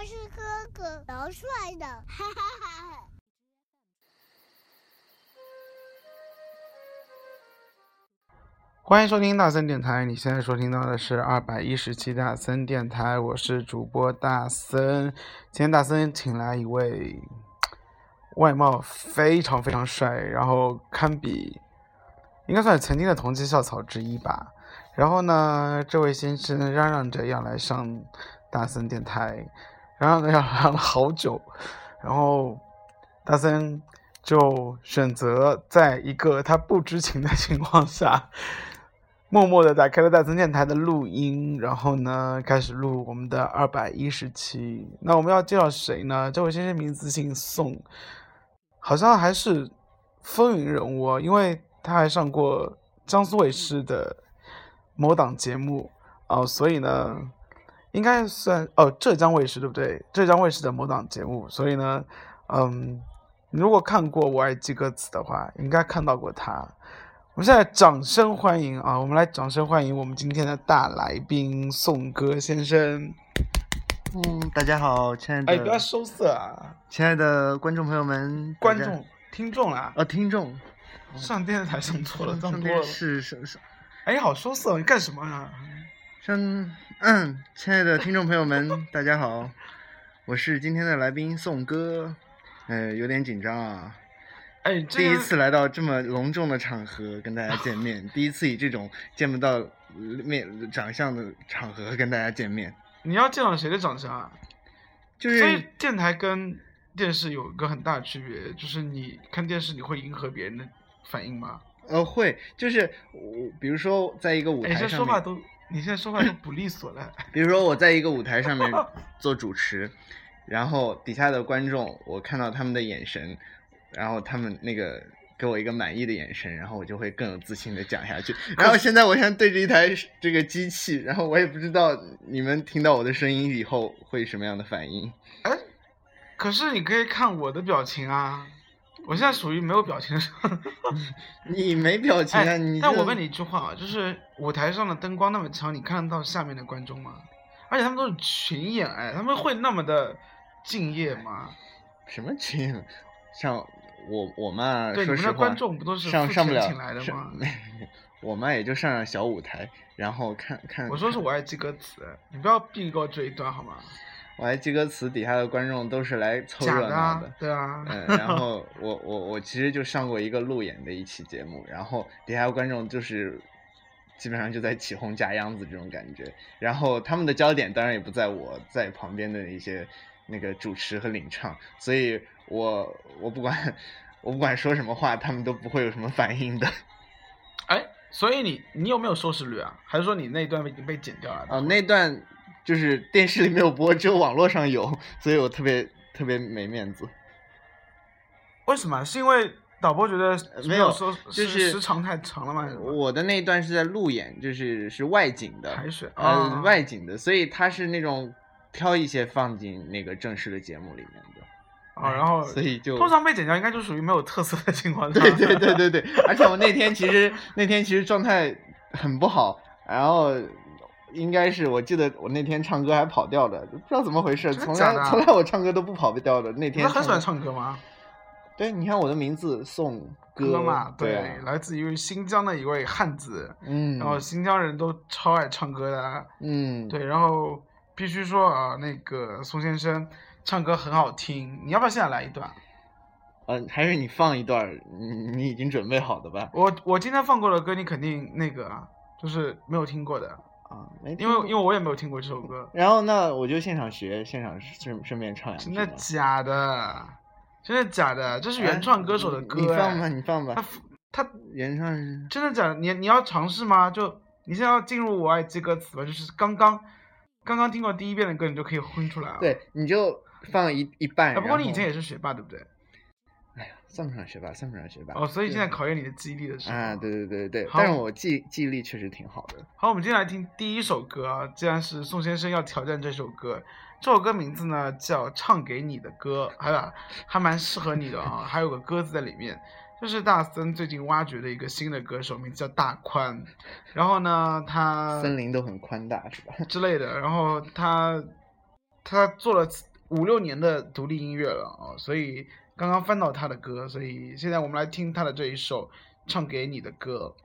他是哥哥，老帅的，哈哈哈！欢迎收听大森电台，你现在收听到的是二百一十期大森电台，我是主播大森。今天大森请来一位外貌非常非常帅，然后堪比应该算是曾经的同期校草之一吧。然后呢，这位先生嚷嚷着要来上大森电台，嚷嚷着要嚷了好久，然后大森就选择在一个他不知情的情况下。默默的打开了大森电台的录音，然后呢，开始录我们的二百一十期。那我们要介绍谁呢？这位先生名字姓宋，好像还是风云人物，因为他还上过江苏卫视的某档节目哦，所以呢，应该算哦浙江卫视对不对？浙江卫视的某档节目，所以呢，嗯，如果看过《我爱记歌词》的话，应该看到过他。我们现在掌声欢迎啊！我们来掌声欢迎我们今天的大来宾宋歌先生。嗯，大家好，亲爱的，哎，不要收色啊！亲爱的观众朋友们，观众、听众啦，呃，听众，上电视台上错了，上多了。是是是。哎，好收色，你干什么啊？上，嗯，亲爱的听众朋友们，大家好，我是今天的来宾宋哥，呃，有点紧张啊。哎，第一次来到这么隆重的场合跟大家见面，第一次以这种见不到面长相的场合跟大家见面。你要见到谁的长相啊？就是所以电台跟电视有一个很大的区别，就是你看电视你会迎合别人的反应吗？呃，会，就是我比如说在一个舞台上，你现在说话都你现在说话就不利索了。比如说我在一个舞台上面 做主持，然后底下的观众我看到他们的眼神。然后他们那个给我一个满意的眼神，然后我就会更有自信的讲下去。然后现在我现在对着一台这个机器，然后我也不知道你们听到我的声音以后会什么样的反应。哎，可是你可以看我的表情啊！我现在属于没有表情的。你没表情啊？你？但我问你一句话啊，就是舞台上的灯光那么强，你看得到下面的观众吗？而且他们都是群演，哎，他们会那么的敬业吗？什么群演？像。我我嘛，说实话，上上不了，上我嘛也就上上小舞台，然后看看。我说是我爱记歌词，你不要避过这一段好吗？我还记歌词，底下的观众都是来凑热闹的，对啊。嗯，然后我我我其实就上过一个路演的一期节目，然后底下观众就是基本上就在起哄架秧子这种感觉，然后他们的焦点当然也不在我在旁边的一些那个主持和领唱，所以。我我不管，我不管说什么话，他们都不会有什么反应的。哎，所以你你有没有收视率啊？还是说你那段已经被剪掉了？哦，那段就是电视里没有播，只有网络上有，所以我特别特别没面子。为什么？是因为导播觉得没有说就是时长太长了吗？我的那一段是在路演，就是是外景的，海水呃外景的，所以他是那种挑一些放进那个正式的节目里面的。啊，然后所以就通常被剪掉，应该就属于没有特色的情况。对对对对对，而且我那天其实那天其实状态很不好，然后应该是我记得我那天唱歌还跑调的，不知道怎么回事，从来从来我唱歌都不跑调的。那天很喜欢唱歌吗？对，你看我的名字宋歌嘛，对，来自于新疆的一位汉子，嗯，然后新疆人都超爱唱歌的，嗯，对，然后必须说啊，那个宋先生。唱歌很好听，你要不要现在来一段？嗯，还是你放一段？你你已经准备好的吧？我我今天放过的歌，你肯定那个啊，就是没有听过的啊，没因为因为我也没有听过这首歌。然后那我就现场学，现场顺顺便唱两句。真的假的？真的假的？这是原创歌手的歌，你放吧，你放吧。他他原创真的假的？你你要尝试吗？就你现在要进入我爱记歌词吧，就是刚刚刚刚听过第一遍的歌，你就可以哼出来了。对，你就。放一一半，不过你以前也是学霸，对不对？算不上学霸，算不上学霸。哦，所以现在考验你的记忆力的时候。啊，对对对对对。但是我记记忆力确实挺好的。好，我们今天来听第一首歌啊，既然是宋先生要挑战这首歌，这首歌名字呢叫《唱给你的歌》，还有还蛮适合你的啊，还有个歌字在里面。这是大森最近挖掘的一个新的歌手，名字叫大宽。然后呢，他 森林都很宽大，是吧？之类的。然后他他做了五六年的独立音乐了啊，所以刚刚翻到他的歌，所以现在我们来听他的这一首《唱给你的歌》。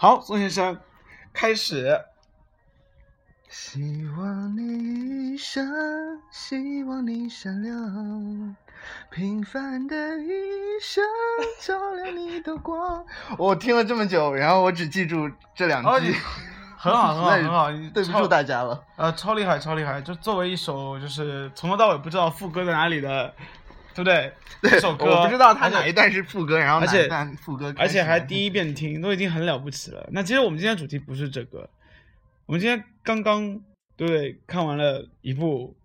好，宋先生，开始。希望你一生，希望你善良，平凡的一生照亮你的光。我听了这么久，然后我只记住这两句，很好，很好，很好，对不住大家了。呃，超厉害，超厉害！就作为一首就是从头到尾不知道副歌在哪里的，对不对？对，一首歌我不知道他哪一段是副歌，然后哪而且一段副歌，而且还第一遍听，都已经很了不起了。那其实我们今天主题不是这个，我们今天刚刚对看完了一部，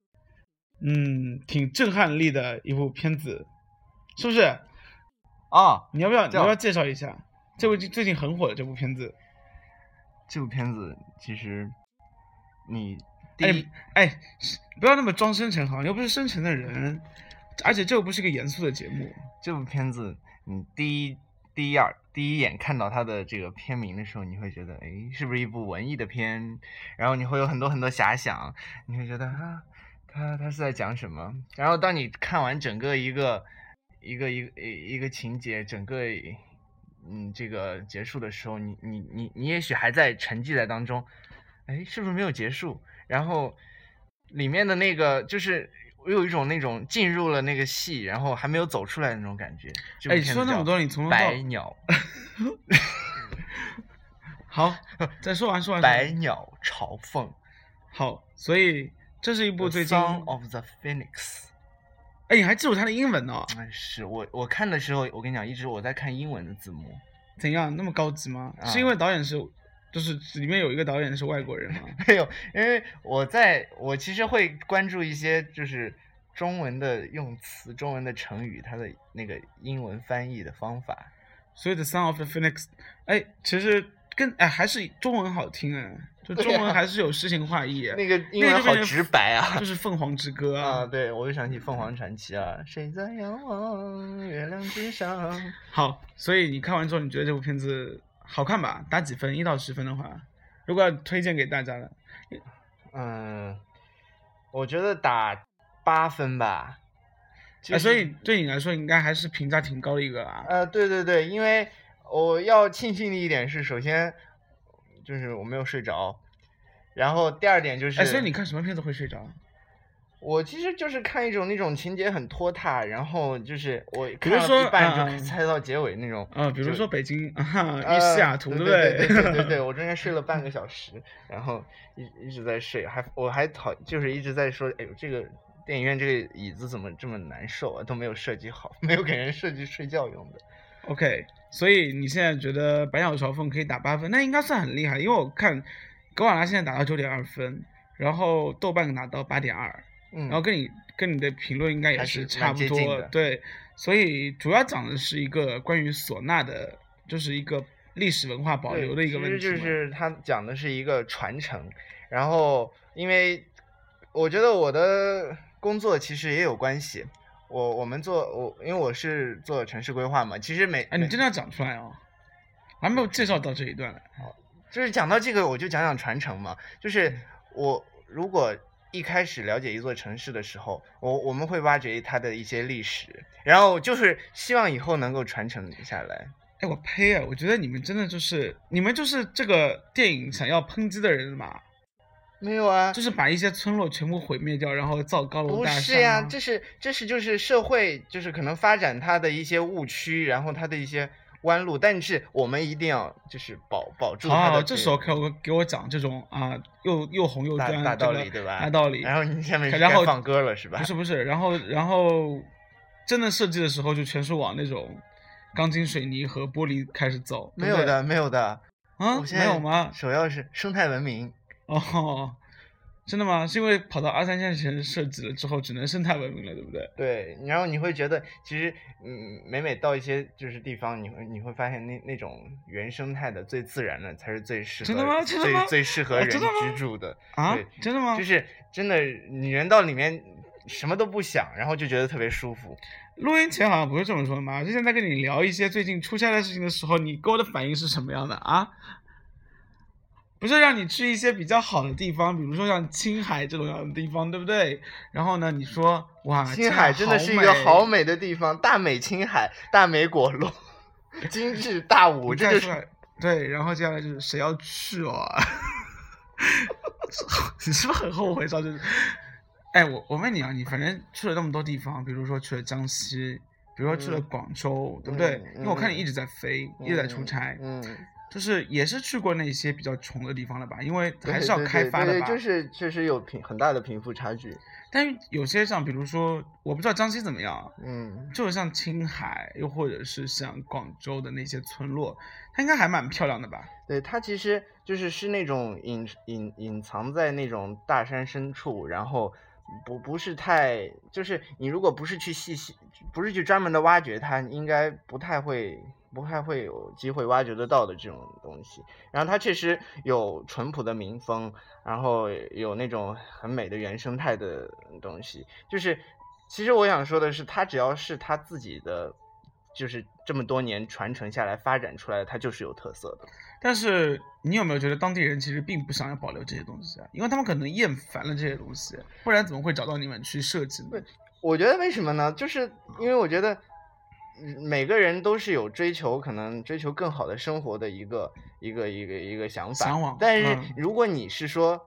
嗯，挺震撼力的一部片子，是不是？啊，你要不要你要不要介绍一下这部最近很火的这部片子？这部片子其实你第哎一哎，是不要那么装深沉好，你又不是深沉的人，而且这又不是个严肃的节目。这部片子，你第一第一眼第一眼看到它的这个片名的时候，你会觉得，哎，是不是一部文艺的片？然后你会有很多很多遐想，你会觉得啊，他他是在讲什么？然后当你看完整个一个一个一个一一个情节，整个嗯这个结束的时候，你你你你也许还在沉寂在当中，哎，是不是没有结束？然后里面的那个就是。我有一种那种进入了那个戏，然后还没有走出来的那种感觉。哎，说那么多，你从头到百鸟，好，再说完说完。百鸟朝凤。好，所以这是一部最近，Song of the Phoenix。哎，你还记住它的英文呢、哎，是我我看的时候，我跟你讲，一直我在看英文的字幕。怎样那么高级吗？啊是因为导演是，就是里面有一个导演是外国人吗？没有，因为我在我其实会关注一些就是中文的用词、中文的成语，它的那个英文翻译的方法。所以《The Sound of the Phoenix》，哎，其实跟哎还是中文好听哎，就中文啊还是有诗情画意。那个英文好直白啊！就是《凤凰之歌》啊，对，我就想起凤凰传奇啊，谁在仰望月亮之上？好，所以你看完之后，你觉得这部片子好看吧？打几分？一到十分的话，如果要推荐给大家的，嗯，我觉得打八分吧。就哎，是所以对你来说，应该还是评价挺高的一个啊。呃，对对对，因为我要庆幸的一点是，首先就是我没有睡着，然后第二点就是，哎，所以你看什么片子会睡着？我其实就是看一种那种情节很拖沓，然后就是我比看到如说一半嗯就猜到结尾那种。啊，比如说北京啊，呃与西雅图，对不对对对对对对，我中间睡了半个 小时，然后一一直在睡，还我还讨就是一直在说，哎呦这个电影院这个椅子怎么这么难受啊，都没有设计好，没有给人设计睡觉用的。OK，所以你现在觉得《百鸟朝凤》可以打八分，那应该算很厉害，因为我看格瓦拉现在打到九点二分，然后豆瓣拿到八点二，嗯，然后跟你跟你的评论应该也是差不多对，所以主要讲的是一个关于唢呐的，就是一个历史文化保留的一个问题其实就是他讲的是一个传承，然后因为我觉得我的工作其实也有关系，我我们做我因为我是做城市规划嘛，其实每哎，你真的要讲出来哦，还没有介绍到这一段来。就是讲到这个，我就讲讲传承嘛。就是我如果一开始了解一座城市的时候，我我们会挖掘它的一些历史，然后就是希望以后能够传承下来。哎，我呸啊！我觉得你们真的就是你们就是这个电影想要抨击的人嘛，没有啊，就是把一些村落全部毁灭掉，然后造高楼不大厦是呀、吗这是这是就是社会就是可能发展它的一些误区，然后它的一些弯路，但是我们一定要就是保保住好好，的这时候给我给我讲这种啊，又又红又大专大道理对吧？大道理。然后你下面是然后该放歌了是吧？不是不是，然后然后真的设计的时候就全是往那种钢筋水泥和玻璃开始走，没有的没有的，啊没有吗？首要是生态文明。哦，真的吗？是因为跑到二三线城市设计了之后，只能生态文明了，对不对？对，然后你会觉得，其实，嗯，每每到一些就是地方，你会你会发现那那种原生态的、最自然的，才是最适合真的吗真的吗最最适合人居住的。啊，真的吗？就是 真的，你人到里面什么都不想，然后就觉得特别舒服。录音前好像不是这么说的嘛？之前在跟你聊一些最近出差的事情的时候，你给我的反应是什么样的啊？不是让你去一些比较好的地方，比如说像青海这种样的地方，对不对？然后呢，你说哇，青海真的是一个好美的地方，大美青海，大美果洛，精致大武，这就是对，然后接下来就是谁要去哦？你是不是很后悔就是？哎，我我问你啊，你反正去了那么多地方，比如说去了江西，比如说去了嗯广州，对不对？嗯因为我看你嗯一直在飞，一直在出差，嗯，就是也是去过那些比较穷的地方了吧？因为还是要开发的吧。对就是确实有贫很大的贫富差距。但是有些像比如说，我不知道江西怎么样，嗯，就是像青海，又或者是像广州的那些村落，它应该还蛮漂亮的吧？对，它其实就是是那种隐隐隐藏在那种大山深处，然后不不是太，就是你如果不是去细细，不是去专门的挖掘它，应该不太会不太会有机会挖掘得到的这种东西。然后它确实有淳朴的民风，然后有那种很美的原生态的东西。就是其实我想说的是，它只要是它自己的。就是这么多年传承下来、发展出来的，它就是有特色的。但是你有没有觉得当地人其实并不想要保留这些东西啊？因为他们可能厌烦了这些东西，不然怎么会找到你们去设计呢？我觉得为什么呢？就是因为我觉得嗯每个人都是有追求，可能追求更好的生活的一个一个一个一个想法。向往但是嗯如果你是说，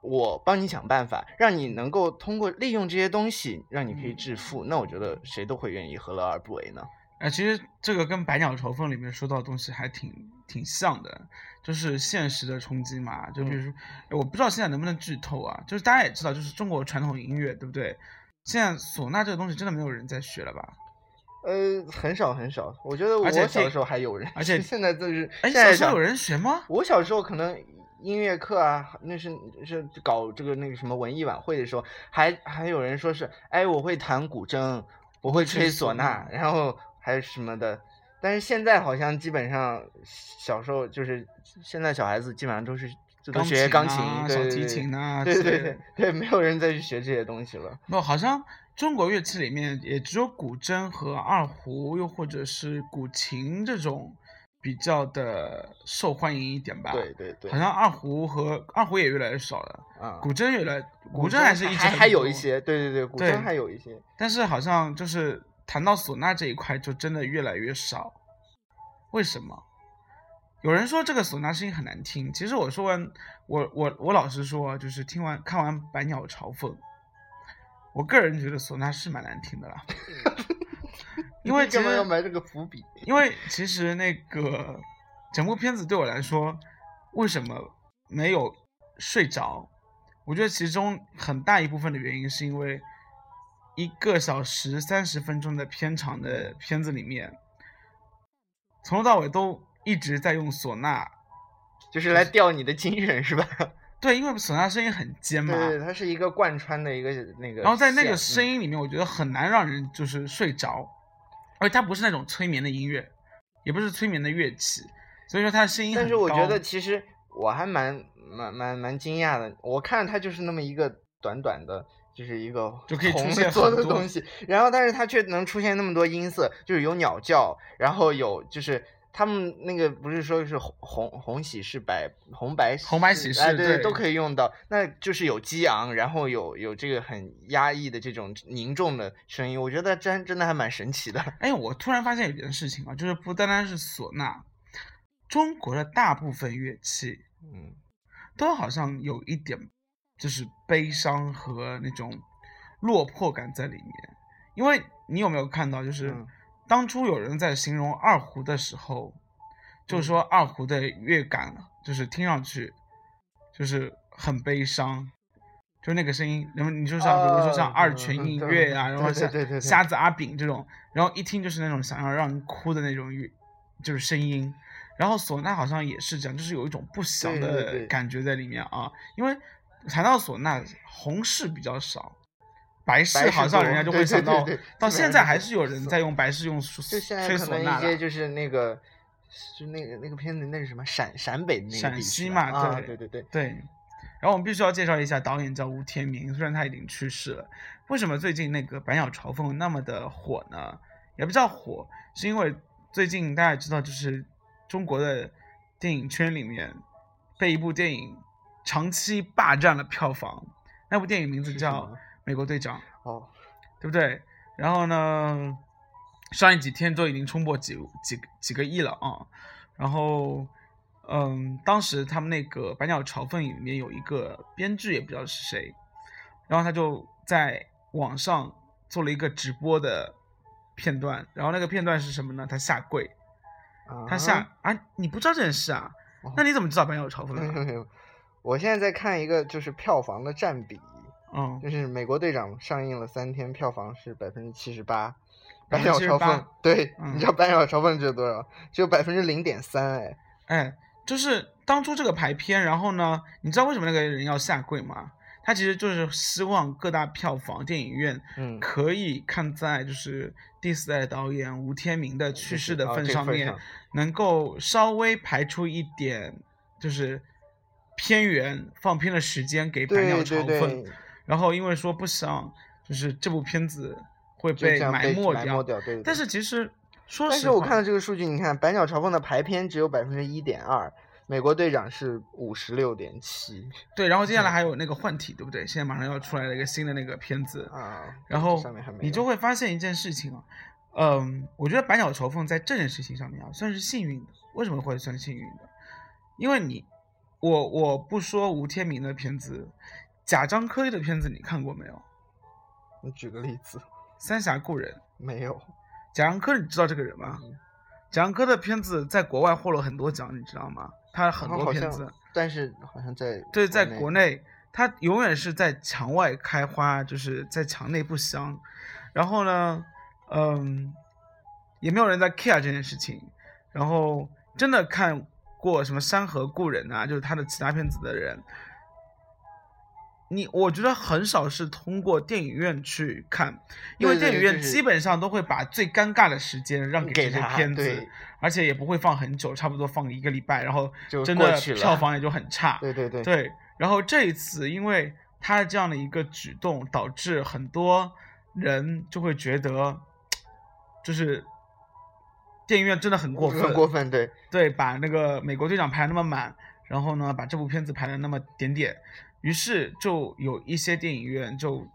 我帮你想办法，让你能够通过利用这些东西，让你可以致富，那我觉得谁都会愿意，何乐而不为呢？啊，其实这个跟《百鸟朝凤》里面说到的东西还挺挺像的，就是现实的冲击嘛。就比如嗯说，哎我不知道现在能不能剧透啊，就是大家也知道，就是中国传统音乐，对不对？现在唢呐这个东西真的没有人在学了吧？呃，很少很少，我觉得我小时候还有人，而且 现在就是哎，现在想小时候有人学吗？我小时候可能音乐课啊，那是是搞这个那个什么文艺晚会的时候，还还有人说是，哎，我会弹古筝，我会吹唢呐，然后还有什么的。但是现在好像基本上小时候就是现在小孩子基本上都是就都学钢琴、啊、小提对对对琴啊，对对对对，没有人再去学这些东西了。不，好像中国乐器里面也只有古筝和二胡，又或者是古琴这种比较的受欢迎一点吧。对对对，好像二胡和二胡也越来越少了，啊，古筝越来古筝筝还是一直还还有一些，对对对，古筝还有一些。但是好像就是谈到唢呐这一块，就真的越来越少。为什么？有人说这个唢呐声音很难听，其实我说完，我我我老实说啊，就是听完看完《百鸟朝凤》，我个人觉得唢呐是蛮难听的啦。因为干嘛要埋这个伏笔？因为其实那个整部片子对我来说，为什么没有睡着？我觉得其中很大一部分的原因是因为一个小时三十分钟的片长的片子里面，从头到尾都一直在用唢呐。就是来吊你的精神是吧？对，因为唢呐声音很尖嘛，对对，它是一个贯穿的一个那个。然后在那个声音，里面，我觉得很难让人就是睡着，而且它不是那种催眠的音乐，也不是催眠的乐器，所以说它的声音。但是我觉得其实我还蛮蛮蛮蛮惊讶的，我看它就是那么一个短短的。就是一个就可以出红现做很多的东西，然后但是它却能出现那么多音色，就是有鸟叫，然后有就是他们那个不是说是红红红喜事白红白红白喜哎事对对都可以用到，那就是有激昂，然后有有这个很压抑的这种凝重的声音，我觉得真真的还蛮神奇的。哎，我突然发现有件事情啊，就是不单单是唢呐，中国的大部分乐器嗯，都好像有一点就是悲伤和那种落魄感在里面。因为你有没有看到，就是嗯当初有人在形容二胡的时候，就说二胡的乐感就是听上去就是很悲伤。就那个声音，然后你就像比如说像哦二泉映月呀、嗯然后像瞎子阿炳这种，然后一听就是那种想要让人哭的那种乐，就是声音。然后唢呐好像也是这样，就是有一种不祥的感觉在里面啊。因为谈到唢呐，红柿比较少，白柿白柿多好像人家就会想到，对对到现在还是有人在用白事用吹唢呐。一些就是那个，就那个那个片子那是什么陕陕北的那个陕西嘛啊，对对对对，对，然后我们必须要介绍一下导演叫吴天明，虽然他已经去世了。为什么最近那个《百鸟朝凤》那么的火呢？也不叫火，是因为最近大家也知道，就是中国的电影圈里面被一部电影长期霸占了票房，那部电影名字叫《么美国队长》，哦，对不对？然后呢，上映几天都已经冲破几几几个亿了啊。然后，嗯，当时他们那个《百鸟朝凤》里面有一个编剧，也不知道是谁，然后他就在网上做了一个直播的片段，然后那个片段是什么呢？他下跪，他下啊啊，你不知道这件事啊哦？那你怎么知道《百鸟朝凤的？我现在在看一个就是票房的占比，嗯，就是《美国队长》上映了三天，票房是百分之七十八，百78%鸟朝凤对，嗯。你知道百鸟朝凤只有多少？只有百分之零点三哎，哎，就是当初这个排片，然后呢，你知道为什么那个人要下跪吗？他其实就是希望各大票房电影院嗯，可以看在就是第四代导演吴天明的去世的哦份上面，能够稍微排出一点就是片源放片的时间给《百鸟对朝对凤》对，然后因为说不想就是这部片子会被埋没掉，对。对但是其实说实话，但是我看到这个数据，你看《百鸟朝凤》的排片只有百分之一点二，《美国队长》是五十六点七对，然后接下来嗯还有那个换体，对不对？现在马上要出来了一个新的那个片子，啊。然后你就会发现一件事情啊，嗯，我觉得百鸟朝凤在这件事情上面啊，算是幸运的。为什么会算幸运的？因为你，我我不说吴天明的片子，贾樟柯的片子你看过没有？我举个例子，《三峡故人》，没有。贾樟柯你知道这个人吗？嗯贾樟柯的片子在国外获了很多奖，你知道吗？他很多片子，但是好像在对，在国内，他永远是在墙外开花，就是在墙内不香。然后呢，嗯，也没有人在 care 这件事情。然后真的看过什么《山河故人》啊，就是他的其他片子的人，你我觉得很少是通过电影院去看，因为电影院基本上都会把最尴尬的时间让给这些片子，而且也不会放很久，差不多放一个礼拜，然后就真的票房也就很差。对对对对，然后这一次因为他这样的一个举动，导致很多人就会觉得，就是电影院真的很过分，很过分，对对，把那个美国队长排那么满，然后呢，把这部片子排的那么点点，于是就有一些电影院就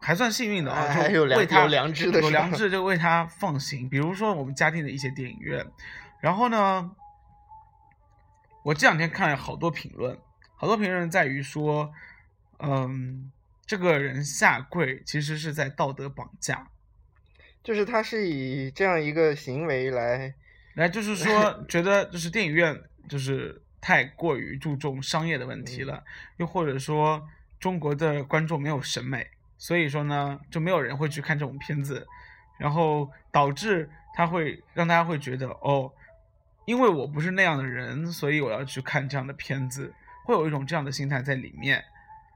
还算幸运的啊，哎就还有良为他有良知的有良知就为他放行。比如说我们嘉定的一些电影院，然后呢，我这两天看了好多评论，好多评论在于说，嗯，这个人下跪其实是在道德绑架。就是他是以这样一个行为来，来，就是说，觉得就是电影院就是太过于注重商业的问题了，又或者说中国的观众没有审美，所以说呢，就没有人会去看这种片子，然后导致他会让大家会觉得哦，因为我不是那样的人，所以我要去看这样的片子，会有一种这样的心态在里面。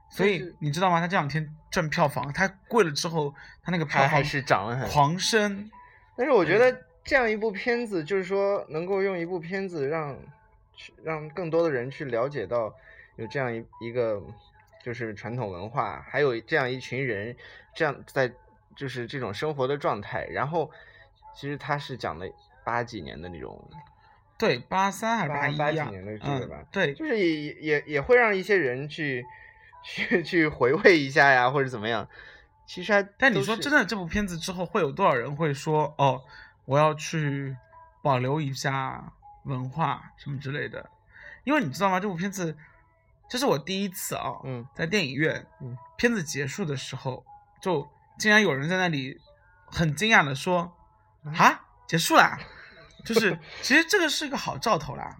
所以你知道吗？他这两天赚票房，他贵了之后，他那个票房还还是涨了很狂升。但是我觉得这样一部片子，就是说能够用一部片子让去让更多的人去了解到有这样一一个就是传统文化，还有这样一群人这样在就是这种生活的状态。然后其实他是讲的八几年的那种，对，八三还是八一啊？八几年的这个嗯吧，对，就是也也也也会让一些人去去去回味一下呀，或者怎么样。其实还但你说真的，这部片子之后会有多少人会说哦，我要去保留一下文化什么之类的？因为你知道吗？这部片子这是我第一次啊，嗯在电影院，嗯片子结束的时候，就竟然有人在那里很惊讶的说：“啊，结束啦！”就是 其实这个是个好兆头啦。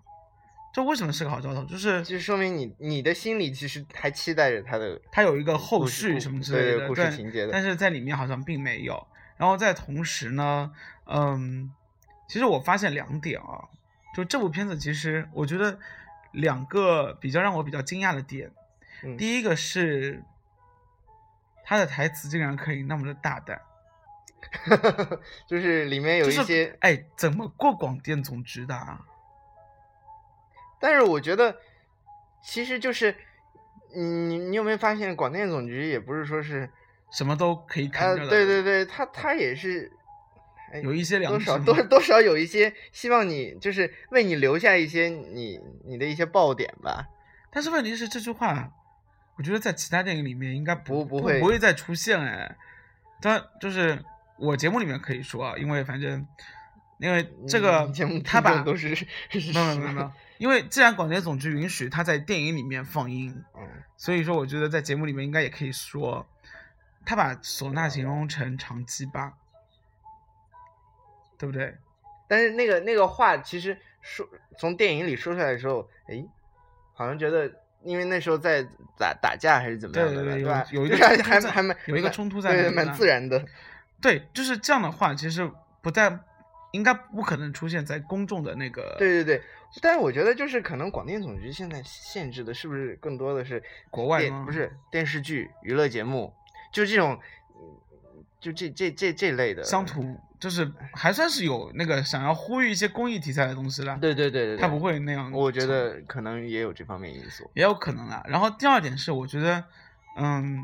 这为什么是个好兆头？就是就说明你你的心里其实还期待着他的它有一个后续什么之类的，故事情节的但是在里面好像并没有。然后在同时呢，嗯，其实我发现两点啊，就这部片子其实我觉得两个比较让我比较惊讶的点，嗯第一个是他的台词竟然可以那么的大胆，就是里面有就是一些，哎，怎么过广电总局的啊？但是我觉得其实就是你你有没有发现广电总局也不是说是什么都可以呃看着的，对对对，他他也是。哎有一些良多少多多少有一些希望你就是为你留下一些你你的一些爆点吧，但是问题是这句话，我觉得在其他电影里面应该不不会不会再出现哎。但就是我节目里面可以说啊，因为反正因为这个节目他把都是 没有没有没有，因为既然广电总局允许他在电影里面放映，嗯，所以说我觉得在节目里面应该也可以说，他把唢呐形容成长鸡巴，对不对？但是那个那个话其实说从电影里说出来的时候，哎，好像觉得因为那时候在打打架还是怎么样对对对吧？有 有一个冲突在还还蛮有一个冲突在对蛮自然的。对，就是这样的话，其实不但应该不可能出现在公众的那个对对对，但是我觉得就是可能广电总局现在限制的是不是更多的是国外吗不是电视剧、娱乐节目，就这种，就这这这这类的乡。土，就是还算是有那个想要呼吁一些公益题材的东西啦。对对对对，他不，会那样。我觉得可能也有这方面因素。也有可能啦。然后第二点是，我觉得，嗯，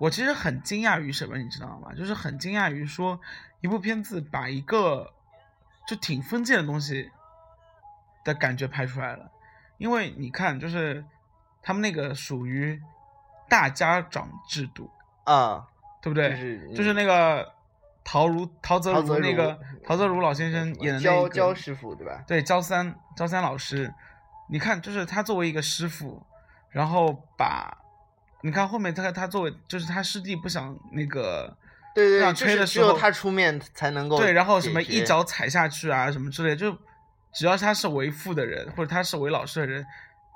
我其实很惊讶于什么，你知道吗？就是很惊讶于说，一部片子把一个就挺封建的东西的感觉拍出来了。因为你看，就是他们那个属于大家长制度，啊，对不对？就是就是那个陶如陶泽如如那个陶泽如老先生演的那个焦焦师傅对吧？对，焦三焦三老师，你看，就是他作为一个师傅，然后把，你看后面他他作为就是他师弟不想那个对对，这样就是只有吹的时候他出面才能够对，然后什么一脚踩下去啊，什么之类的，就只要他是为父的人，或者他是为老师的人，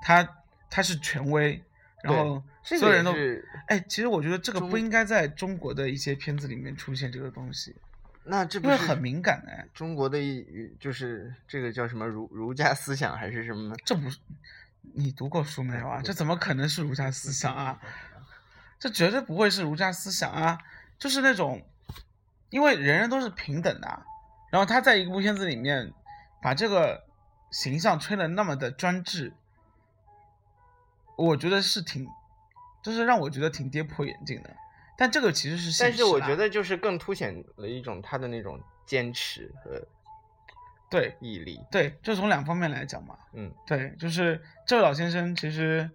他他是权威，然后所有人都哎，其实我觉得这个不应该在中国的一些片子里面出现这个东西，那这不是很敏感哎，中国的一就是这个叫什么儒儒家思想还是什么？这不是你读过书没有啊？这怎么可能是儒家思想啊？这绝对不会是儒家思想啊！就是那种，因为人人都是平等的啊，然后他在一部片子里面把这个形象吹得那么的专制，我觉得是挺，就是让我觉得挺跌破眼镜的。但这个其实是现实啊，但是我觉得就是更凸显了一种他的那种坚持和对毅力。对，就从两方面来讲嘛。嗯，对，就是这位老先生，其实，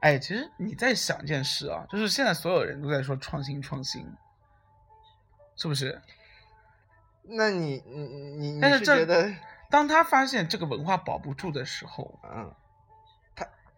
哎，其实你在想一件事啊，就是现在所有人都在说创新创新，是不是？那你你你你但是这觉得当他发现这个文化保不住的时候，嗯，他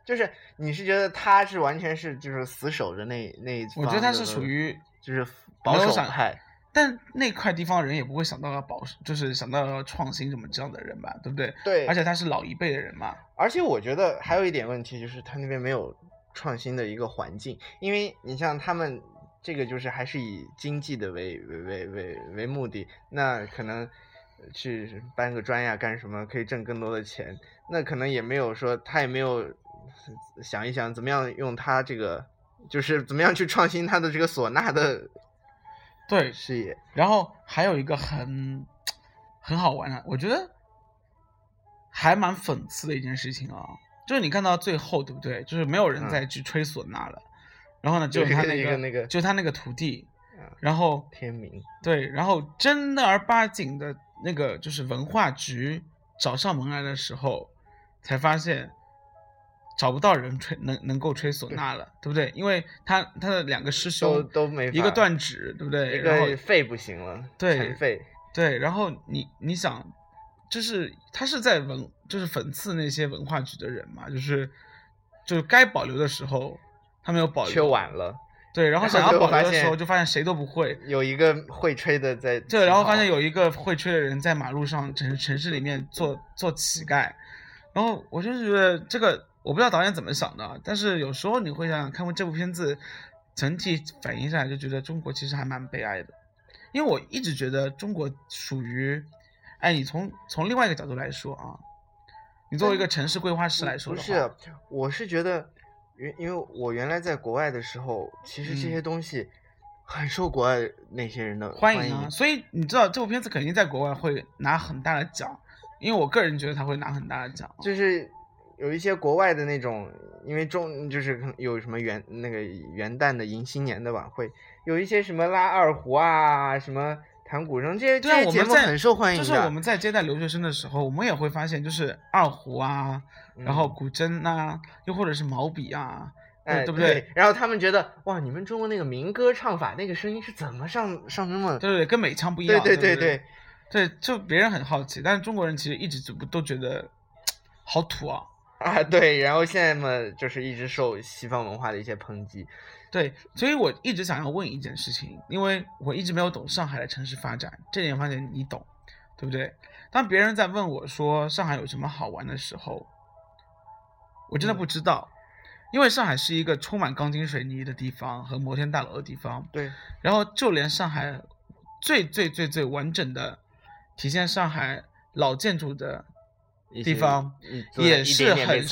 就是你是觉得他是完全是就是死守着那那一方的，我觉得他是属于，就是保守想派。但那块地方人也不会想到要保，就是想到要创新什么这样的人吧，对不对？对，而且他是老一辈的人嘛，而且我觉得还有一点问题就是他那边没有创新的一个环境，因为你像他们这个就是还是以经济的为为为为为目的，那可能呃去搬个砖呀干什么可以挣更多的钱，那可能也没有说他也没有想一想怎么样用他这个就是怎么样去创新他的这个唢呐的对。事业。然后还有一个很很好玩的，我觉得还蛮讽刺的一件事情啊，就是你看到最后，对不对？就是没有人嗯再去吹唢呐了，然后呢，就他那个个那个就他那个徒弟嗯，然后天明，对，然后正儿八经的那个就是文化局找上门来的时候，才发现找不到人吹能能够吹唢呐了，对不对？因为他他的两个师兄都没一个断指，对不对？一然后个肺不行了，对残废。对，然后你你想，就是他是在文，就是讽刺那些文化局的人嘛，就是就是该保留的时候他没有保留，缺晚了，对，然后想要保留的时候就发现谁都不会，有一个会吹的在对，然后发现有一个会吹的人在马路上城城市里面做做乞丐，然后我就觉得这个我不知道导演怎么想的，但是有时候你会想想看过这部片子整体反映下来，就觉得中国其实还蛮悲哀的，因为我一直觉得中国属于，哎，你从从另外一个角度来说啊，你作为一个城市规划师来说的不，是，我是觉得因因为我原来在国外的时候，其实这嗯。些东西很受国外那些人的欢迎迎啊，所以你知道这部片子肯定在国外会拿很大的奖，因为我个人觉得他会拿很大的奖，就是有一些国外的那种，因为中就是可能有什么元那个元旦的迎新年的晚会，有一些什么拉二胡啊，什么弹古筝这些对啊，这些节目我们在很受欢迎的。就是我们在接待留学生的时候，我们也会发现，就是二胡啊，然后嗯古筝啊，又或者是毛笔啊，哎，对不对？然后他们觉得哇，你们中国那个民歌唱法，那个声音是怎么上上那么？对对对，跟美腔不一样。对不对对对，对，就别人很好奇，但是中国人其实一直都都觉得 好土啊。啊对，然后现在嘛，就是一直受西方文化的一些抨击。对，所以我一直想要问一件事情，因为我一直没有懂上海的城市发展，这点发现你懂，对不对？当别人在问我说上海有什么好玩的时候，我真的嗯不知道，因为上海是一个充满钢筋水泥的地方和摩天大楼的地方，对，然后就连上海最最最最完整的体现上海老建筑的地方也是很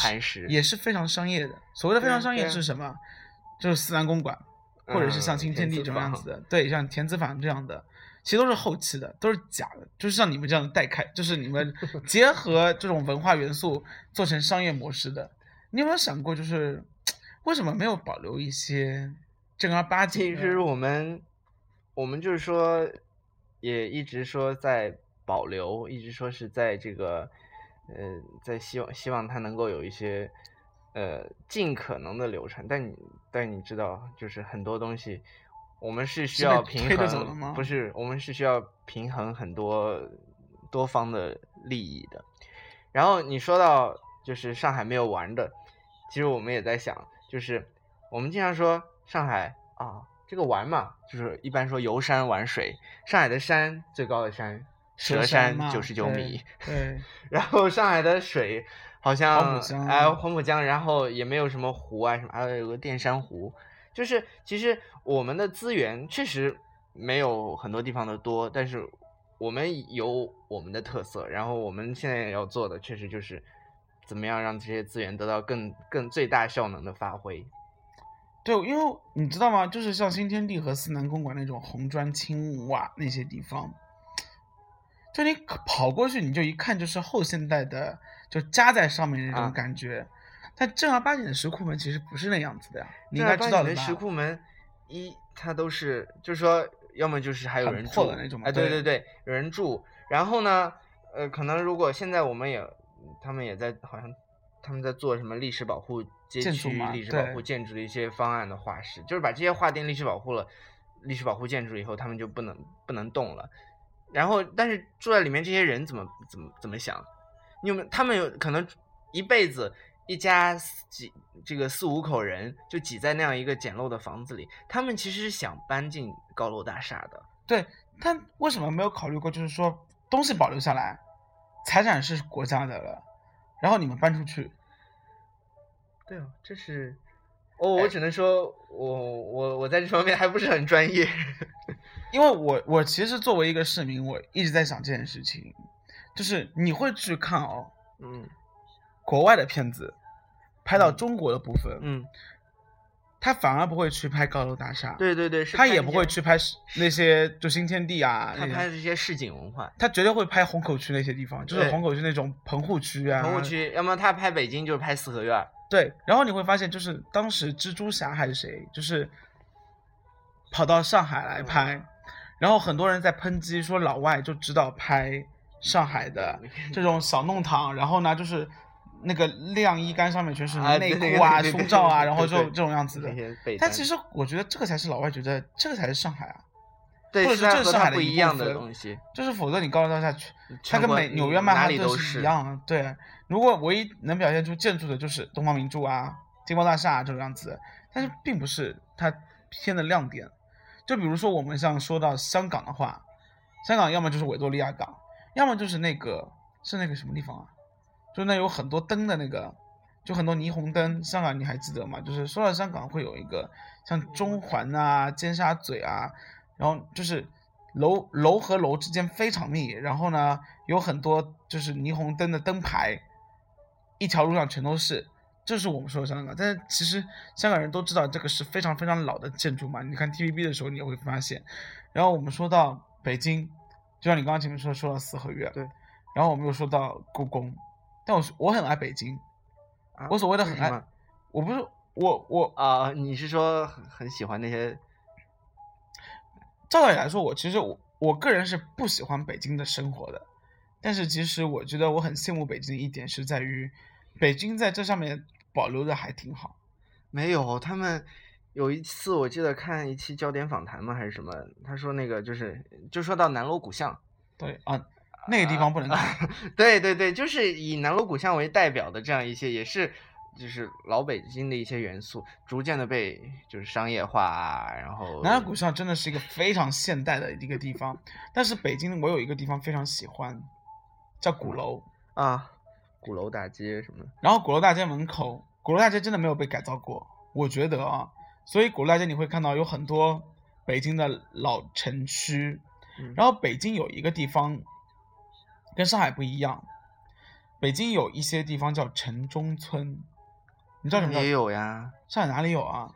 也是非常商业的。所谓的非常商业是什么？就是思南公馆，或者是像嗯新天地这种样子的，对，像田子坊这样的，其实都是后期的，都是假的，就是像你们这样的代开，就是你们 结合这种文化元素做成商业模式的。你有没有想过，就是为什么没有保留一些正儿八经的？其实我们我们就是说，也一直说在保留，一直说是在这个呃，在希望希望它能够有一些呃尽可能的流程。但你但你知道，就是很多东西我们是需要平衡，吗不是我们是需要平衡很多多方的利益的。然后你说到就是上海没有玩的，其实我们也在想，就是我们经常说上海啊，这个玩嘛，就是一般说游山玩水。上海的山最高的山，蛇蛇山嘛九十九米，对，然后上海的水好像黄浦江哎黄浦江，然后也没有什么湖啊什么，还有个淀山湖。就是其实我们的资源确实没有很多地方的多，但是我们有我们的特色，然后我们现在要做的确实就是怎么样让这些资源得到更更最大效能的发挥。对，因为你知道吗？就是像新天地和思南公馆那种红砖青瓦那些地方，就你跑过去，你就一看就是后现代的，就加在上面那啊种感觉。但正儿八经的石库门其实不是那样子的呀，你应该知道的石库门，一它都是就是说，要么就是还有人住的那种嘛哎，对对对对，有人住。然后呢，呃，可能如果现在我们也，他们也在好像他们在做什么历史保护街区、历史保护建筑的一些方案的划时，就是把这些划定历史保护了，历史保护建筑以后，他们就不能不能动了。然后，但是住在里面这些人怎么怎么怎么想？你有没有？他们有可能一辈子一家几这个四五口人就挤在那样一个简陋的房子里，他们其实是想搬进高楼大厦的。对，他为什么没有考虑过，就是说东西保留下来，财产是国家的了，然后你们搬出去，对啊，这是，哦，我只能说，我我我在这方面还不是很专业。因为我我其实作为一个市民，我一直在想这件事情，就是你会去看哦，嗯国外的片子，拍到嗯中国的部分，嗯，他反而不会去拍高楼大厦，对对对，是他也不会去拍那些就新天地啊，他拍的这些市井文化。他绝对会拍虹口区那些地方，就是虹口区那种棚户区啊，棚户区，要么他拍北京就是拍四合院儿。对，然后你会发现，就是当时蜘蛛侠还是谁，就是跑到上海来拍，然后很多人在抨击说老外就知道拍上海的 这种小弄堂，然后呢就是那个晾衣杆上面全是啊内裤啊、胸罩啊，然后就这种样子的但其实我觉得这个才是老外觉得这个才是上海啊，对或者是这是上海的一不一样的东西，就是否则你高楼大厦去，它跟美纽约曼哈顿是一样的。对，如果唯一能表现出建筑的就是东方明珠啊、金茂大厦、啊、这种样子，但是并不是它片的亮点。就比如说我们像说到香港的话，香港要么就是维多利亚港，要么就是那个是那个什么地方啊？就那有很多灯的那个，就很多霓虹灯。香港你还记得吗？就是说到香港会有一个像中环啊、尖沙咀啊，然后就是楼楼和楼之间非常密，然后呢有很多就是霓虹灯的灯牌，一条路上全都是。这是我们说的香港，但是其实香港人都知道这个是非常非常老的建筑嘛。你看 TVB 的时候，你也会发现。然后我们说到北京，就像你刚刚前面说说到四合院，对。然后我们又说到故宫，但我是我很爱北京，啊我所谓的很爱我不是我我啊，你是说很很喜欢那些照道理来说，我其实我我个人是不喜欢北京的生活的，但是其实我觉得我很羡慕北京的一点是在于，北京在这上面保留的还挺好。没有，他们有一次我记得看一期焦点访谈嘛还是什么，他说那个就是就说到南锣鼓巷，对啊，那个地方不能看。对对对，就是以南锣鼓巷为代表的这样一些，也是就是老北京的一些元素，逐渐的被就是商业化啊，然后南锣鼓巷真的是一个非常现代的一个地方，但是北京我有一个地方非常喜欢，叫鼓楼。啊，鼓楼大街什么的，然后鼓楼大街门口，鼓楼大街真的没有被改造过，我觉得啊，所以鼓楼大街你会看到有很多北京的老城区，嗯然后北京有一个地方跟上海不一样，北京有一些地方叫城中村，你知道什么叫也？有呀。上海哪里有啊？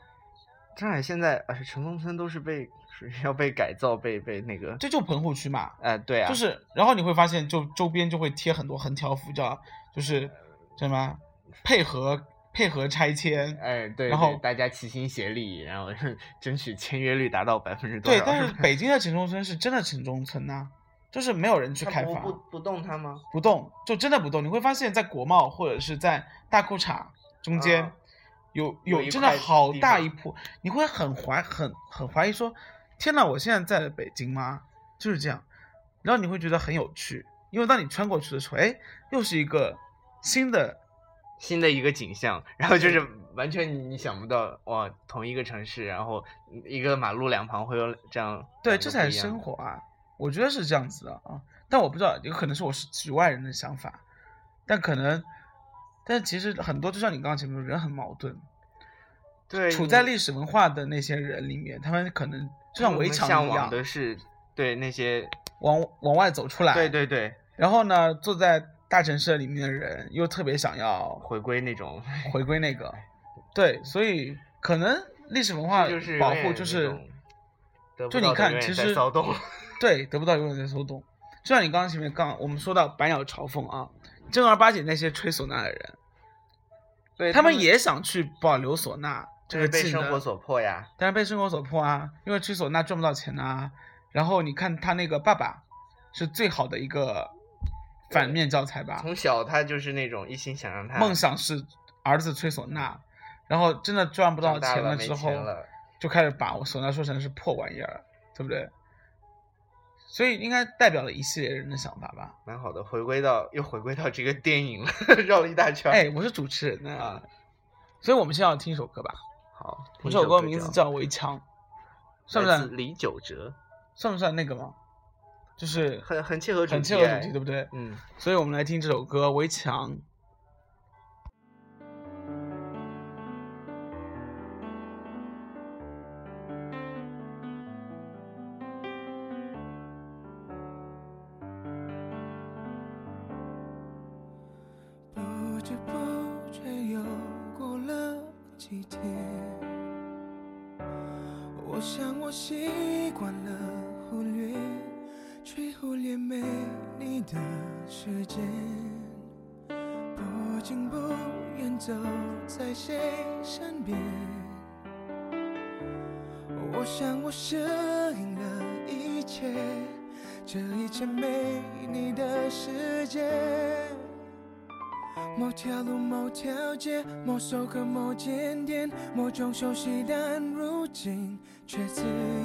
上海现在呃城中村都是被是要被改造，被被那个，这就棚户区嘛，哎、对啊，就是，然后你会发现就周边就会贴很多横条幅，叫就是叫什么配合配合拆迁，哎，对，然后大家齐心协力，然后 争取签约率达到百分之多少？，对但是北京的城中村是真的城中村呐、就是没有人去开发，不不不动它吗？不动，就真的不动。你会发现在国贸或者是在大裤衩中间，啊有有真的好大一铺，你会很怀很很怀疑说，天呐，我现在在北京吗？就是这样，然后你会觉得很有趣，因为当你穿过去的时候，哎，又是一个新的新的一个景象，然后就是完全你你想不到哇，同一个城市，然后一个马路两旁会有这样对，这才是生活啊！我觉得是这样子的啊，但我不知道，有可能是我是局外人的想法，但可能，但其实很多就像你刚刚前面说，人很矛盾，对处在历史文化的那些人里面，他们可能就像围墙一样，的是对那些往往外走出来，对对对然后呢，坐在大城市里面的人又特别想要回归那种 回归那个，对，所以可能历史文化就是保护就是就你看其实 对得不到永远在骚动。就像你刚刚前面刚我们说到百鸟朝凤啊，正儿八经那些吹唢呐的人，对他们也想去保留唢呐这就是个技能，被生活所迫呀。但是被生活所迫啊，因为吹唢呐赚不到钱呐、然后你看他那个爸爸是最好的一个反面教材吧，从小他就是那种一心想让他梦想是儿子吹唢呐，然后真的赚不到钱了之后，就开始把我唢呐说成是破玩意儿，对不对？所以应该代表了一系列人的想法吧。蛮好的，回归到又回归到这个电影了，绕了一大圈。哎，我是主持人呢，啊所以我们先要听一首歌吧。好，这首歌名字叫叫《围墙》，算不算？李玖哲，算不算那个吗？就是很很切合主题，很切合主哎题，对不对？嗯，所以我们来听这首歌《围墙》。熟悉，但如今却刺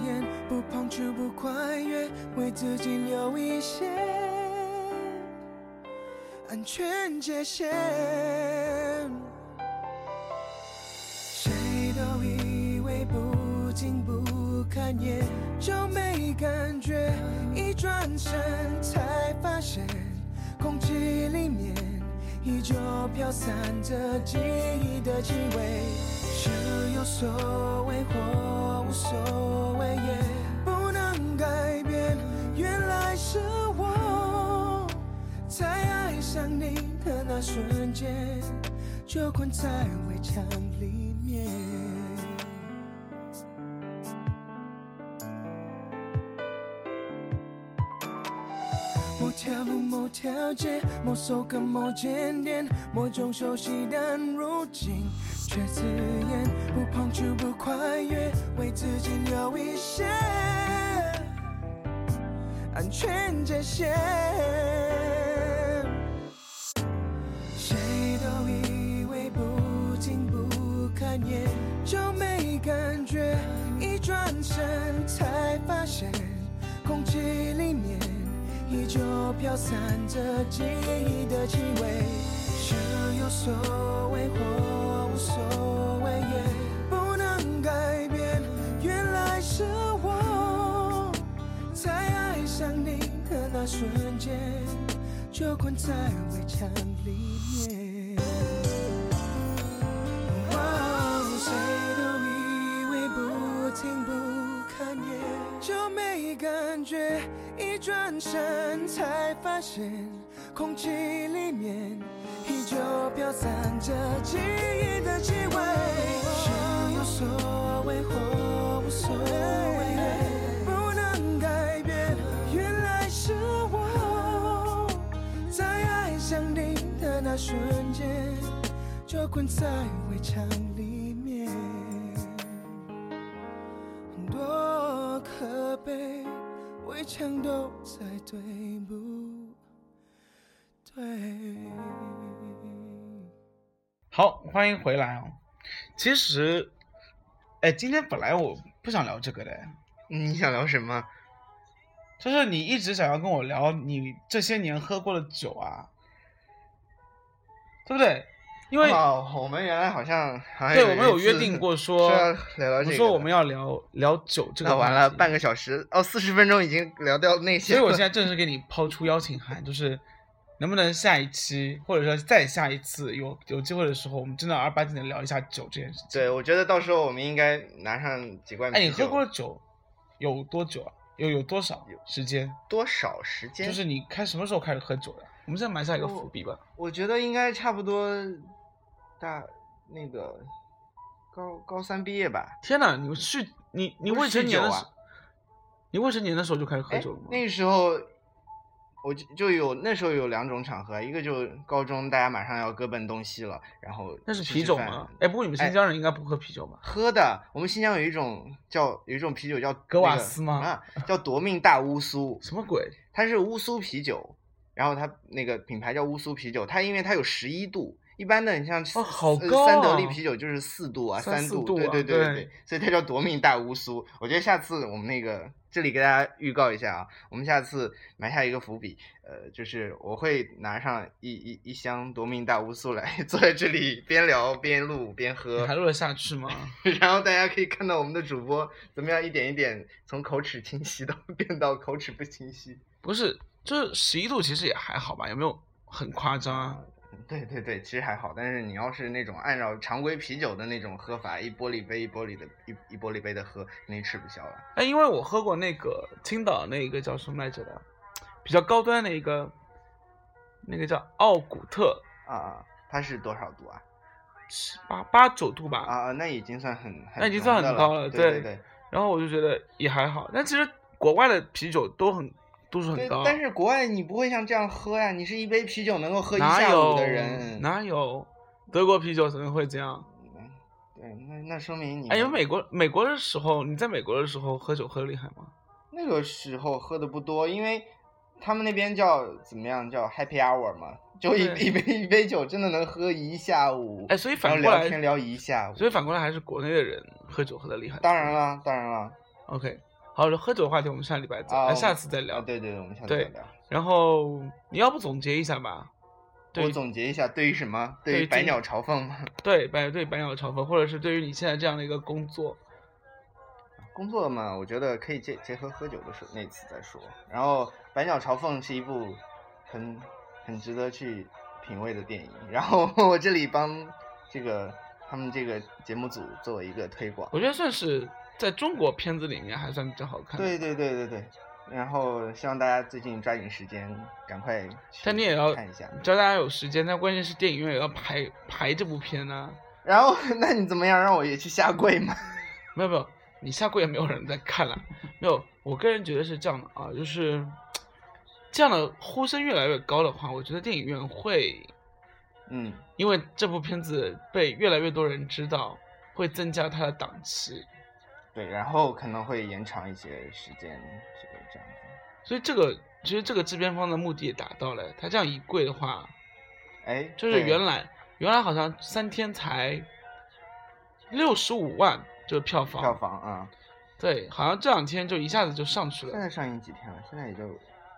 眼。不碰触，不跨越，为自己留一些安全界限。谁都以为不近不看也就没感觉，一转身才发现，空气里面依旧飘散着记忆的气味。是有所谓或无所谓，也不能改变。原来是我在爱上你的那瞬间，就困在围墙里面。某条路，某条街，某首歌，某间店，某种熟悉，但如今却刺眼。不碰触，不跨越，为自己留一些安全界限。谁都以为不近不看眼就没感觉，一转身才发现，空气里面依旧飘散着记忆的气味。是有所谓或无所谓，也不能改变。原来是我在爱上你的那瞬间，就困在围墙里面。谁都以为不听不看也就没感觉，一转身才发现，空气里面依旧飘散着记忆的气味。是有所谓或无所谓，不能改变。原来是我在爱上你的那瞬间，就困在围墙里面。多可悲，围墙都在对不对？好，欢迎回来哦。其实，哎，今天本来我不想聊这个的，你想聊什么？就是你一直想要跟我聊你这些年喝过的酒啊，对不对？因为、哦，我们原来好像对我们有约定过说，我说我们要聊聊酒这个那完了，半个小时哦，四十分钟已经聊掉那些。所以我现在正式给你抛出邀请函，就是能不能下一期，或者说再下一次有有机会的时候，我们真的儿八经的聊一下酒这件事情。对，我觉得到时候我们应该拿上几罐啤哎，你喝过的酒有多久啊？有有多少时间？多少时间？就是你开什么时候开始喝酒的？我们现在埋下一个伏笔吧。我觉得应该差不多大那个高高三毕业吧。天哪，你是你你未成年时，你未成年的时候就开始喝哎酒了吗？那个时候我就就有那时候有两种场合，一个就高中大家马上要各奔东西了，然后那是啤酒吗？哎，不过你们新哎疆人应该不喝啤酒吧？喝的，我们新疆有一种叫有一种啤酒叫格瓦斯吗啊，叫夺命大乌苏，什么鬼？它是乌苏啤酒，然后它那个品牌叫乌苏啤酒，它因为它有十一度，一般的你像哦好呃高三得利啊啤酒就是四度啊，三度对啊对对对对，所以它叫夺命大乌苏。我觉得下次我们那个这里给大家预告一下啊，我们下次埋下一个伏笔，呃，就是我会拿上一一一箱夺命大乌苏来，坐在这里边聊边录边喝还，录得下去吗？然后大家可以看到我们的主播怎么样一点一点从口齿清晰到 变到口齿不清晰。不是，这十一度其实也还好吧？有没有很夸张啊？对对对，其实还好，但是你要是那种按照常规啤酒的那种喝法，一玻璃杯一玻璃的一一玻璃杯的喝，肯定吃不消了。哎，因为我喝过那个青岛那个叫什么来着的，比较高端的一个，那个叫奥古特，啊啊，它是多少度啊？七八八九度吧。啊啊，那已经算很很那已经算很高了对对对对然后我就觉得也还好，但其实国外的啤酒都很度数很对高。但是国外你不会像这样喝呀，你是一杯啤酒能够喝一下午的人。哪有德国啤酒怎么会这样？嗯对，那那说明你哎，有美国美国的时候，你在美国的时候喝酒喝的厉害吗？那个时候喝的不多，因为他们那边叫怎么样叫 happy hour 嘛，就一一杯一杯酒真的能喝一下午。哎，所以反过来，聊天聊一下午。所以反过来还是国内的人喝酒喝的厉害。当然了，当然了。OK，好了，喝酒的话题我们下礼拜再，下次再聊。啊，对对对，我们下次再聊。然后你要不总结一下吧？对我总结一下，对于什么？对于百鸟朝凤吗？对百对百鸟朝凤，或者是对于你现在这样的一个工作，工作嘛，我觉得可以结结合喝酒的时候那次再说。然后《百鸟朝凤》是一部很很值得去品味的电影。然后我这里帮这个他们这个节目组做一个推广。我觉得算是在中国片子里面还算比较好看的。对对对对对。然后希望大家最近抓紧时间，赶快去但你也要看一下。只要大家有时间，但关键是电影院也要排排这部片呢、然后，那你怎么样？让我也去下跪吗？没有没有，你下跪也没有人在看了。没有，我个人觉得是这样的啊，就是这样的呼声越来越高的话，我觉得电影院会嗯，因为这部片子被越来越多人知道，会增加它的档期。对，然后可能会延长一些时间，这个这样子。所以这个其实这个制片方的目的也达到了。他这样一跪的话，哎，就是原来原来好像三天才六十五万这个票房，票房啊、对，好像这两天就一下子就上去了，现在上映几天了？现在也就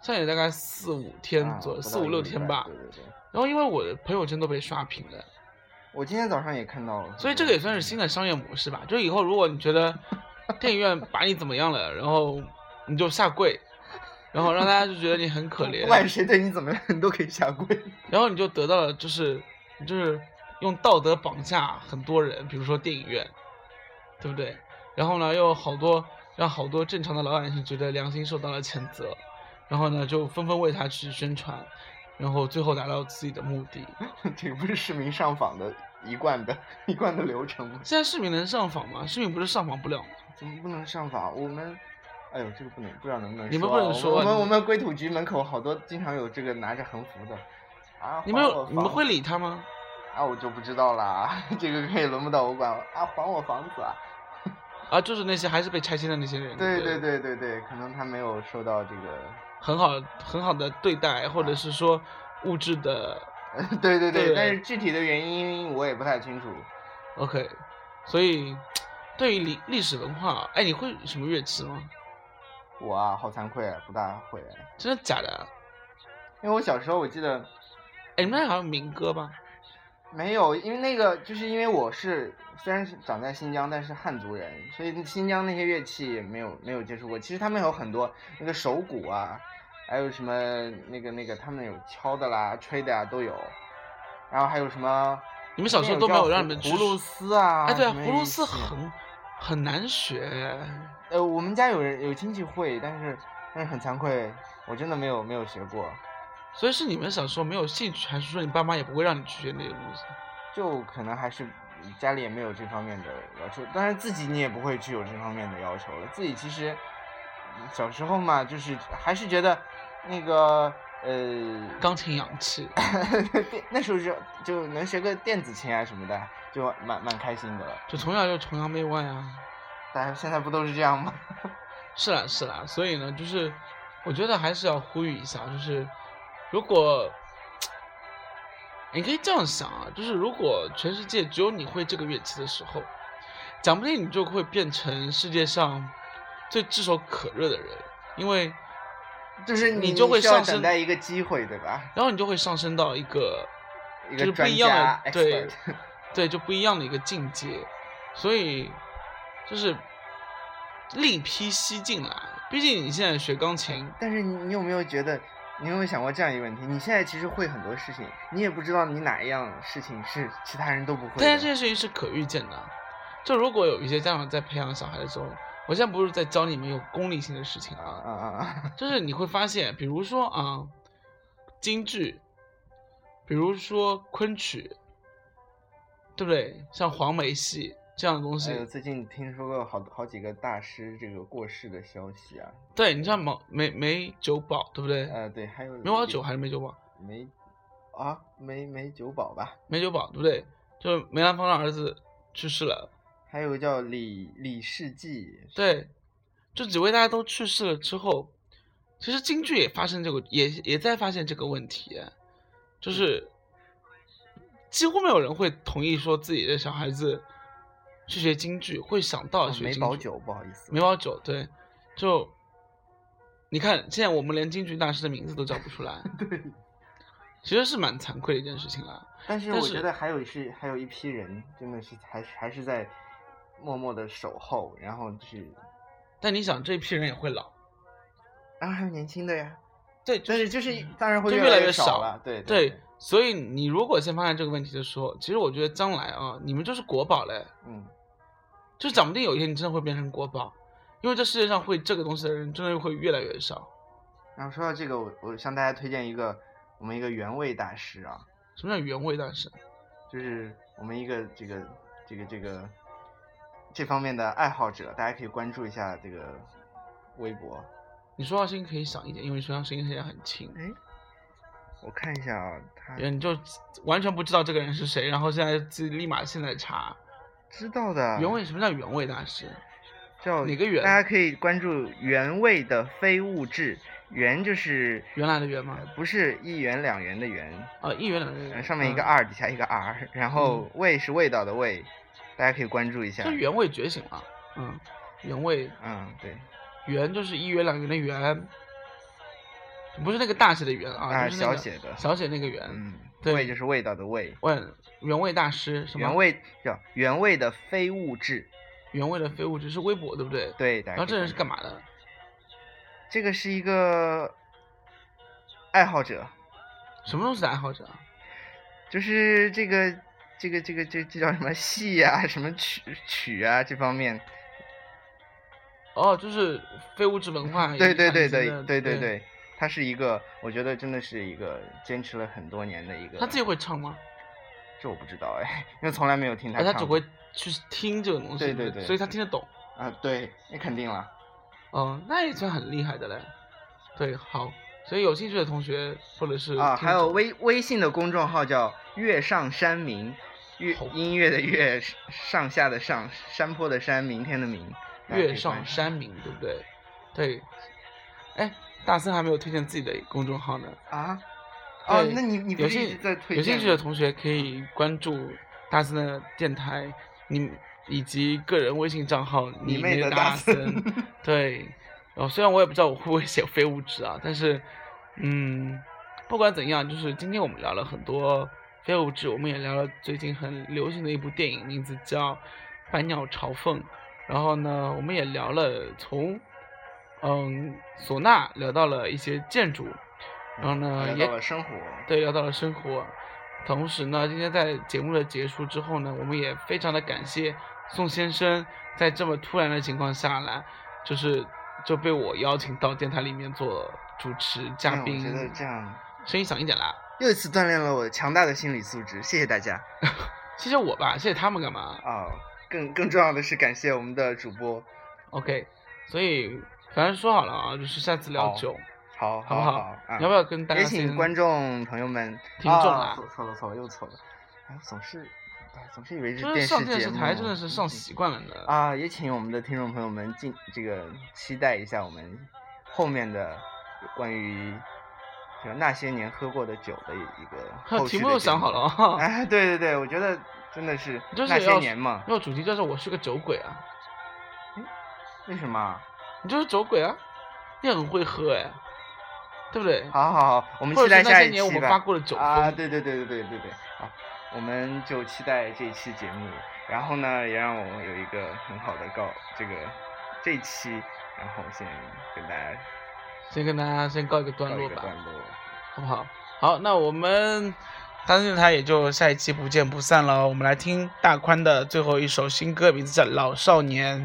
现在也大概四五天啊左右，不四五六天吧。对对对，然后因为我的朋友圈都被刷屏了，我今天早上也看到了，所以这个也算是新的商业模式吧。就以后如果你觉得 电影院把你怎么样了，然后你就下跪，然后让大家就觉得你很可怜不，管谁对你怎么样，你都可以下跪。然后你就得到了就是就是用道德绑架很多人，比如说电影院，对不对？然后呢，又好多让好多正常的老百姓觉得良心受到了谴责，然后呢就纷纷为他去宣传，然后最后达到自己的目的。这个不是市民上访的一贯的一贯的流程吗？现在市民能上访吗？市民不是上访不了吗？怎么不能上访？我们，哎呦，这个不能，不知道能不能你们不能说我们我们归土局门口好多经常有这个拿着横幅的。啊，你们你们会理他吗？啊，我就不知道啦，这个可以轮不到我管啊，还我房子啊。啊，就是那些还是被拆迁的那些人。对对对对对对，可能他没有受到这个，很好很好的对待，或者是说物质的 对对对，对但是具体的原因我也不太清楚。OK，所以对于历历史文化，哎，你会什么乐器吗？我啊，好惭愧啊，不大会啊。真的假的？因为我小时候我记得，哎，你们那好像民歌吧？没有，因为那个就是因为我是虽然是长在新疆，但是汉族人，所以新疆那些乐器没有没有接触过。其实他们有很多那个手鼓啊，还有什么那个那个他们有敲的啦、吹的呀、都有，然后还有什么你们小时候都没有让你们去葫芦丝啊？哎，对啊，葫芦丝很很难学。呃，我们家有人有亲戚会，但是但是很惭愧，我真的没有没有学过，所以是你们小时候没有兴趣，还是说你爸妈也不会让你去学那些东西？就可能还是家里也没有这方面的要求，当然自己你也不会去有这方面的要求了。自己其实小时候嘛，就是还是觉得那个呃，钢琴氧气，电 那时候就就能学个电子琴啊什么的，就蛮蛮开心的了。就从小就崇洋媚外啊。但是现在不都是这样吗？是啦是啦，所以呢，就是我觉得还是要呼吁一下，就是如果你可以这样想啊，就是如果全世界只有你会这个乐器的时候，讲不定你就会变成世界上最炙手可热的人，因为就是你就会上升等待一个机会，对吧？然后你就会上升到一个就是不一个专一样的对对，就不一样的一个境界，所以就是另辟蹊径来。毕竟你现在学钢琴，但是你你有没有觉得，你有没有想过这样一个问题？你现在其实会很多事情，你也不知道你哪一样事情是其他人都不会的。但是这件事情是可预见的。就如果有一些家长在培养小孩的时候，我现在不是在教你们有功利性的事情啊啊，啊啊啊！就是你会发现，比如说啊，京剧，比如说昆曲，对不对？像黄梅戏这样的东西，最近听说过好好几个大师这个过世的消息啊。对你像毛梅梅九宝，对不对？呃，对，还有梅花九还是梅九宝？梅啊梅梅九宝吧，梅九宝，对不对？就梅兰芳的儿子去世了，还有个叫李李世济。对，这几位大家都去世了之后，其实京剧也发生这个，也也在发现这个问题，就是几乎没有人会同意说自己的小孩子去学京剧，会想到哦学京剧。梅葆玖，不好意思。梅葆玖，对，就你看，现在我们连京剧大师的名字都叫不出来，对。其实是蛮惭愧的一件事情啦。但是但是我觉得还有是还有一批人真的是还是还是在默默的守候，然后去，但你想，这一批人也会老，然后还有年轻的呀。对，但是就是当然会就越来越少了，对对对，，所以你如果先发现这个问题的时候，其实我觉得将来啊，你们就是国宝嘞，嗯，就讲不定有一天你真的会变成国宝，因为这世界上会这个东西的人真的会越来越少。然后说到这个，我我向大家推荐一个我们一个原味大师啊，什么叫原味大师？就是我们一个这个这个这个这方面的爱好者，大家可以关注一下这个微博。你说话声音可以响一点，因为说话声音现在很轻，哎，我看一下啊，他你就完全不知道这个人是谁，然后现在自己立马现在查知道的原味。什么叫原味大师？叫哪个原大家可以关注原味的非物质，原就是原来的原吗呃？不是一元两元的元，啊，一元两元呃，上面一个二底下一个 r，然后味是味道的味，大家可以关注一下就。原味觉醒了，嗯，原味嗯，对，原就是一元两元的元，不是那个大写的元啊，啊就是那个小写的小写那个元。嗯，对味就是味道的味，问原味大师什么？原味叫原味的非物质，原味的非物质是微博对不对？。对，大家然后这人是干嘛的？这个是一个爱好者，什么东西的爱好者啊？就是这个这个这个这这叫什么戏啊，什么曲曲啊这方面，哦，就是非物质文化。对对对对对对对。对，他是一个，我觉得真的是一个坚持了很多年的一个。他自己会唱吗？这我不知道哎，因为从来没有听他哎，唱。他只会去听这个东西，对对对所以他听得懂。啊，对，那肯定了。嗯，那也算很厉害的嘞。对，好，所以有兴趣的同学或者是啊，还有微微信的公众号叫“月上山明”，乐好音乐的乐，上下的上，山坡的山，明天的明。月上山明，对不对？对。哎，大森还没有推荐自己的公众号呢。啊？哦，那你你不有是一直兴在推有兴趣的同学可以关注大森的电台，你以及个人微信账号“你妹的大森”。对，哦虽然我也不知道我会不会写非物质啊，但是，嗯，不管怎样，就是今天我们聊了很多非物质，我们也聊了最近很流行的一部电影，名字叫《百鸟朝凤》。然后呢，我们也聊了从嗯唢呐聊到了一些建筑，然后呢聊也到了生活，对，聊到了生活。同时呢，今天在节目的结束之后呢，我们也非常的感谢宋先生在这么突然的情况下来，就是就被我邀请到电台里面做主持嘉嗯宾。我觉得这样声音响一点啦，又一次锻炼了我强大的心理素质，谢谢大家。谢谢我吧，谢谢他们干嘛啊、更更重要的是感谢我们的主播，？OK，所以反正说好了啊，就是下次聊好酒，好好不好好？啊你要不要跟大家也请观众朋友们听众啊啊错错了错了又错了，哎总是哎总是以为是就是电上电视视节目，台真的是上习惯了呢。啊，也请我们的听众朋友们进这个期待一下我们后面的关于就那些年喝过的酒的一一个 后续题目都想好了啊，哎，对对对，我觉得真的是那些年嘛，那主题就是我是个酒鬼啊，为什么啊？你就是酒鬼啊，你很会喝哎，对不对？好好好，我们期待下一者是那些年我期吧。们发过的酒啊，对对对对对对对，好，我们就期待这一期节目，然后呢，也让我们有一个很好的告这个这一期，然后先跟大家先跟大家先告一个段落吧，段落。好不好？好，那我们当电台也就下一期不见不散了。我们来听大宽的最后一首新歌，名字叫《老少年》。